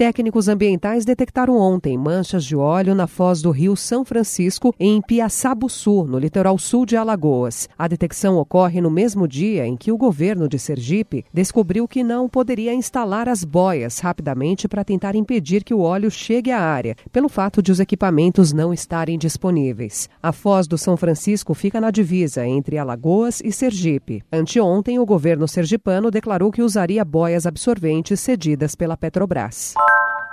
Técnicos ambientais detectaram ontem manchas de óleo na foz do rio São Francisco, em Piaçabuçu, no litoral sul de Alagoas. A detecção ocorre no mesmo dia em que o governo de Sergipe descobriu que não poderia instalar as boias rapidamente para tentar impedir que o óleo chegue à área, pelo fato de os equipamentos não estarem disponíveis. A foz do São Francisco fica na divisa entre Alagoas e Sergipe. Anteontem, o governo sergipano declarou que usaria boias absorventes cedidas pela Petrobras.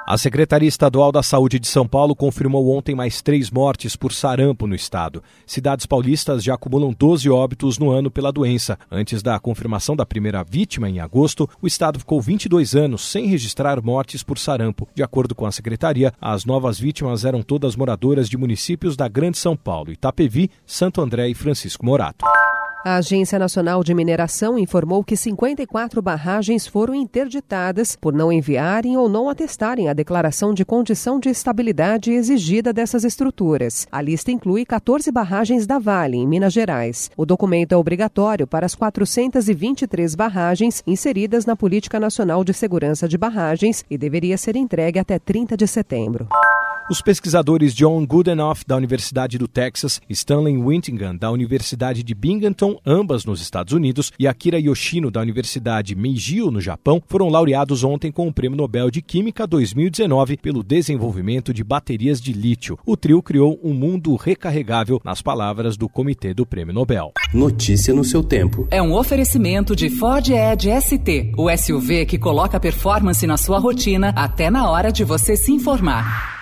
A Secretaria Estadual da Saúde de São Paulo confirmou ontem mais três mortes por sarampo no estado. Cidades paulistas já acumulam 12 óbitos no ano pela doença. Antes da confirmação da primeira vítima, em agosto, o estado ficou 22 anos sem registrar mortes por sarampo. De acordo com a secretaria, as novas vítimas eram todas moradoras de municípios da Grande São Paulo, Itapevi, Santo André e Francisco Morato. A Agência Nacional de Mineração informou que 54 barragens foram interditadas por não enviarem ou não atestarem a declaração de condição de estabilidade exigida dessas estruturas. A lista inclui 14 barragens da Vale, em Minas Gerais. O documento é obrigatório para as 423 barragens inseridas na Política Nacional de Segurança de Barragens e deveria ser entregue até 30 de setembro. Os pesquisadores John Goodenough, da Universidade do Texas, Stanley Wintingham, da Universidade de Binghamton, ambas nos Estados Unidos, e Akira Yoshino, da Universidade Meiji, no Japão, foram laureados ontem com o Prêmio Nobel de Química 2019 pelo desenvolvimento de baterias de lítio. O trio criou um mundo recarregável, nas palavras do Comitê do Prêmio Nobel. Notícia no seu tempo. É um oferecimento de Ford Edge ST, o SUV que coloca performance na sua rotina até na hora de você se informar.